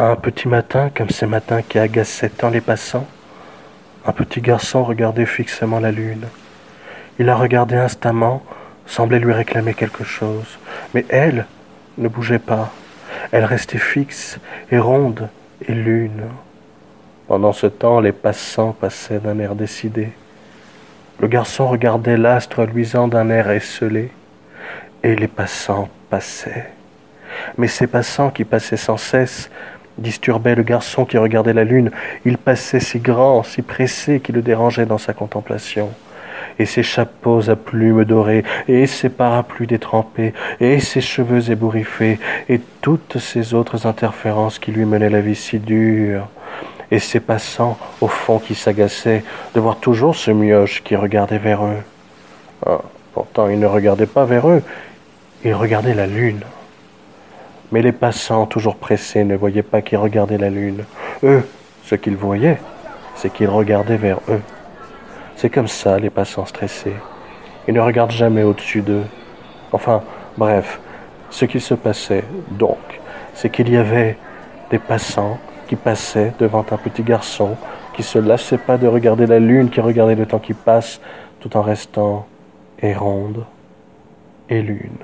Un petit matin, comme ces matins qui agaçaient tant les passants, un petit garçon regardait fixement la lune. Il la regardait instamment, semblait lui réclamer quelque chose, mais elle ne bougeait pas. Elle restait fixe et ronde et lune. Pendant ce temps, les passants passaient d'un air décidé. Le garçon regardait l'astre luisant d'un air esselé, et les passants passaient. Mais ces passants qui passaient sans cesse disturbait le garçon qui regardait la lune. Il passait si grand, si pressé qu'il le dérangeait dans sa contemplation. Et ses chapeaux à plumes dorées, et ses parapluies détrempés, et ses cheveux ébouriffés, et toutes ces autres interférences qui lui menaient la vie si dure, et ces passants au fond qui s'agaçaient de voir toujours ce mioche qui regardait vers eux. Ah, pourtant il ne regardait pas vers eux, il regardait la lune. Mais les passants, toujours pressés, ne voyaient pas qu'ils regardaient la lune. Eux, ce qu'ils voyaient, c'est qu'ils regardaient vers eux. C'est comme ça, les passants stressés. Ils ne regardent jamais au-dessus d'eux. Enfin, bref, ce qui se passait, donc, c'est qu'il y avait des passants qui passaient devant un petit garçon qui se lassait pas de regarder la lune, qui regardait le temps qui passe, tout en restant et ronde et lune.